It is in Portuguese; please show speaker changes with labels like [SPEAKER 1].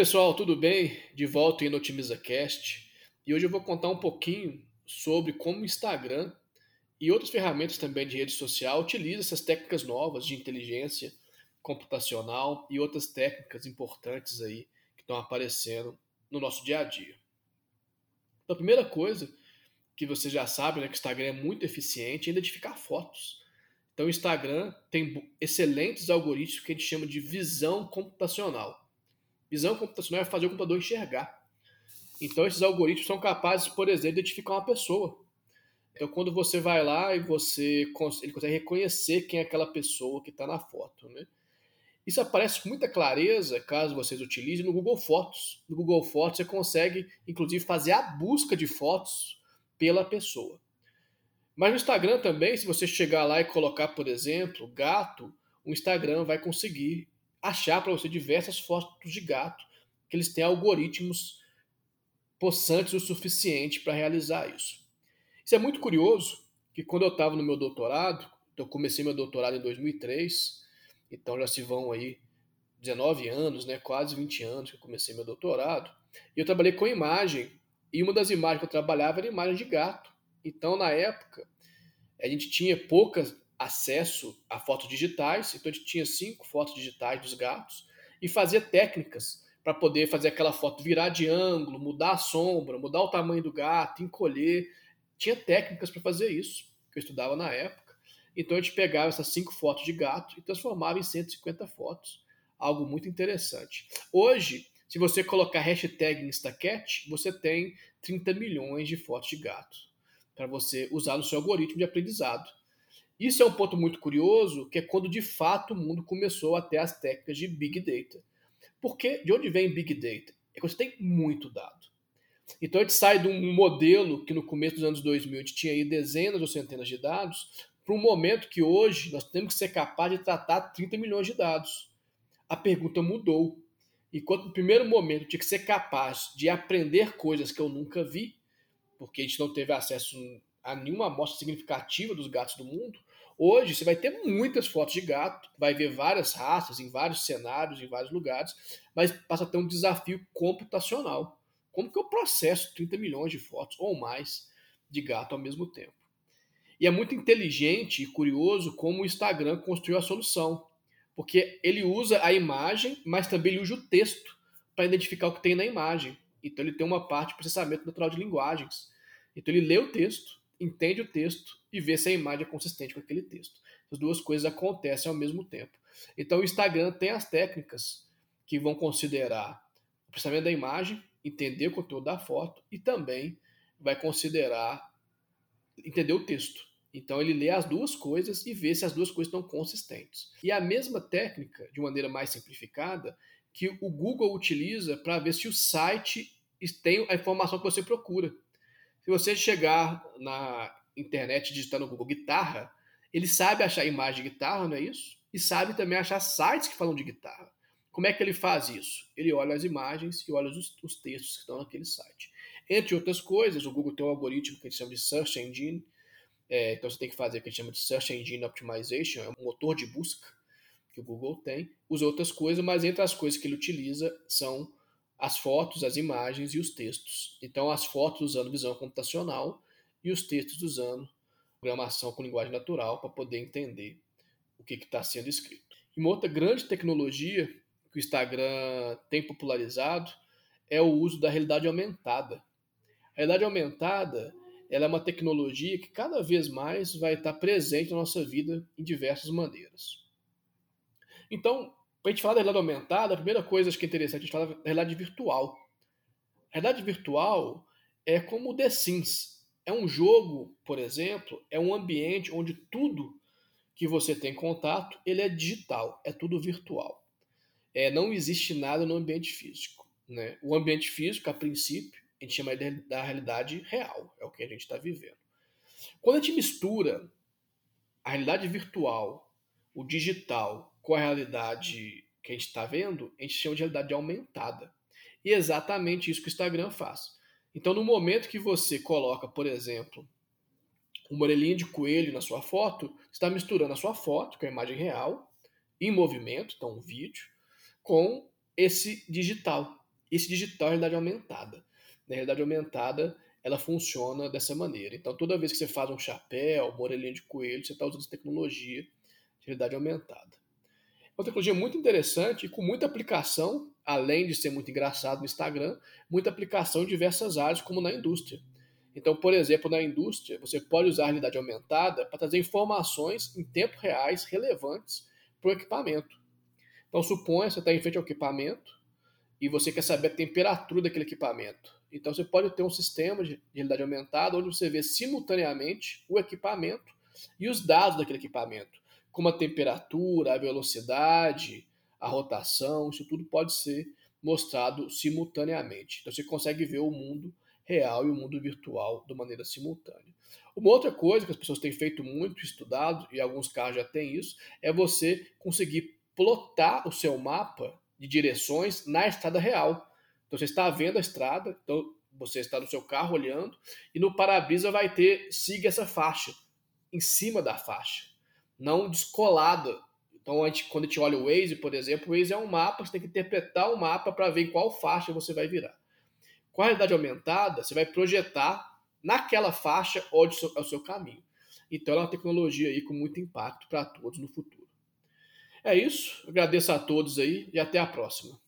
[SPEAKER 1] Pessoal, tudo bem? De volta aí no OtimizaCast. E hoje eu vou contar um pouquinho sobre como o Instagram e outras ferramentas também de rede social utilizam essas técnicas novas de inteligência computacional e outras técnicas importantes aí que estão aparecendo no nosso dia a dia. Então, a primeira coisa que você já sabe, né, que o Instagram é muito eficiente em identificar fotos. Então, o Instagram tem excelentes algoritmos que a gente chama de visão computacional. Visão computacional é fazer o computador enxergar. Então, esses algoritmos são capazes, por exemplo, de identificar uma pessoa. Então, quando você vai lá e você ele consegue reconhecer quem é aquela pessoa que está na foto, né? Isso aparece com muita clareza, caso vocês utilizem, no Google Fotos. No Google Fotos você consegue, inclusive, fazer a busca de fotos pela pessoa. Mas no Instagram também, se você chegar lá e colocar, por exemplo, gato, o Instagram vai conseguir achar para você diversas fotos de gato, que eles têm algoritmos possantes o suficiente para realizar isso. Isso é muito curioso, que quando eu estava no meu doutorado, eu comecei meu doutorado em 2003, então já se vão aí 19 anos, né, quase 20 anos que eu comecei meu doutorado, e eu trabalhei com imagem, e uma das imagens que eu trabalhava era imagem de gato. Então, na época, a gente tinha poucas acesso a fotos digitais, então a gente tinha cinco fotos digitais dos gatos e fazia técnicas para poder fazer aquela foto virar de ângulo, mudar a sombra, mudar o tamanho do gato, encolher. Tinha técnicas para fazer isso, que eu estudava na época. Então a gente pegava essas cinco fotos de gato e transformava em 150 fotos. Algo muito interessante. Hoje, se você colocar hashtag Instacat, você tem 30 milhões de fotos de gato para você usar no seu algoritmo de aprendizado. Isso é um ponto muito curioso, que é quando de fato o mundo começou a ter as técnicas de Big Data. Porque de onde vem Big Data? É que você tem muito dado. Então a gente sai de um modelo que no começo dos anos 2000 a gente tinha aí dezenas ou centenas de dados, para um momento que hoje nós temos que ser capazes de tratar 30 milhões de dados. A pergunta mudou. Enquanto no primeiro momento eu tinha que ser capaz de aprender coisas que eu nunca vi, porque a gente não teve acesso a nenhuma amostra significativa dos gatos do mundo, Hoje você vai ter muitas fotos de gato, vai ver várias raças em vários cenários, em vários lugares, mas passa a ter um desafio computacional. Como que eu processo 30 milhões de fotos ou mais de gato ao mesmo tempo? E é muito inteligente e curioso como o Instagram construiu a solução, porque ele usa a imagem, mas também ele usa o texto para identificar o que tem na imagem. Então ele tem uma parte de processamento natural de linguagens. Então ele lê o texto, entende o texto e vê se a imagem é consistente com aquele texto. As duas coisas acontecem ao mesmo tempo. Então o Instagram tem as técnicas que vão considerar o processamento da imagem, entender o conteúdo da foto e também vai considerar entender o texto. Então ele lê as duas coisas e vê se as duas coisas estão consistentes. E a mesma técnica, de maneira mais simplificada, que o Google utiliza para ver se o site tem a informação que você procura. Se você chegar na internet digitando no Google guitarra, ele sabe achar imagem de guitarra, não é isso? E sabe também achar sites que falam de guitarra. Como é que ele faz isso? Ele olha as imagens e olha os, os textos que estão naquele site. Entre outras coisas, o Google tem um algoritmo que a gente chama de Search Engine. É, então você tem que fazer o que a gente chama de Search Engine Optimization, é um motor de busca que o Google tem. Usa outras coisas, mas entre as coisas que ele utiliza são as fotos, as imagens e os textos. Então, as fotos usando visão computacional e os textos usando programação com linguagem natural para poder entender o que está sendo escrito. E uma outra grande tecnologia que o Instagram tem popularizado é o uso da realidade aumentada. A realidade aumentada ela é uma tecnologia que cada vez mais vai estar presente na nossa vida em diversas maneiras. Então, para a gente falar da realidade aumentada, a primeira coisa que é interessante a gente falar da realidade virtual. A realidade virtual é como o The Sims. É um jogo, por exemplo, é um ambiente onde tudo que você tem contato, ele é digital, é tudo virtual. É, não existe nada no ambiente físico. Né? O ambiente físico, a princípio, a gente chama da realidade real, é o que a gente está vivendo. Quando a gente mistura a realidade virtual, o digital com a realidade que a gente está vendo, a gente chama de realidade aumentada. E é exatamente isso que o Instagram faz. Então, no momento que você coloca, por exemplo, uma orelhinha de coelho na sua foto, está misturando a sua foto, com a imagem real, em movimento, então um vídeo, com esse digital. Esse digital é realidade aumentada. Na realidade aumentada, ela funciona dessa maneira. Então, toda vez que você faz um chapéu, uma orelhinha de coelho, você está usando essa tecnologia de realidade aumentada. Uma tecnologia muito interessante e com muita aplicação, além de ser muito engraçado no Instagram, muita aplicação em diversas áreas, como na indústria. Então, por exemplo, na indústria, você pode usar a realidade aumentada para trazer informações em tempo reais relevantes para o equipamento. Então, suponha que você está em frente ao equipamento e você quer saber a temperatura daquele equipamento. Então, você pode ter um sistema de realidade aumentada onde você vê simultaneamente o equipamento e os dados daquele equipamento, como a temperatura, a velocidade, a rotação, isso tudo pode ser mostrado simultaneamente. Então, você consegue ver o mundo real e o mundo virtual de maneira simultânea. Uma outra coisa que as pessoas têm feito muito, estudado, e alguns casos já têm isso, é você conseguir plotar o seu mapa de direções na estrada real. Então você está vendo a estrada, então você está no seu carro olhando, e no para-brisa vai ter siga essa faixa, em cima da faixa, não descolada. Então, a gente, quando a gente olha o Waze, por exemplo, o Waze é um mapa, você tem que interpretar o mapa para ver em qual faixa você vai virar. Com a realidade aumentada, você vai projetar naquela faixa onde é o seu caminho. Então, é uma tecnologia aí com muito impacto para todos no futuro. É isso. Agradeço a todos aí e até a próxima.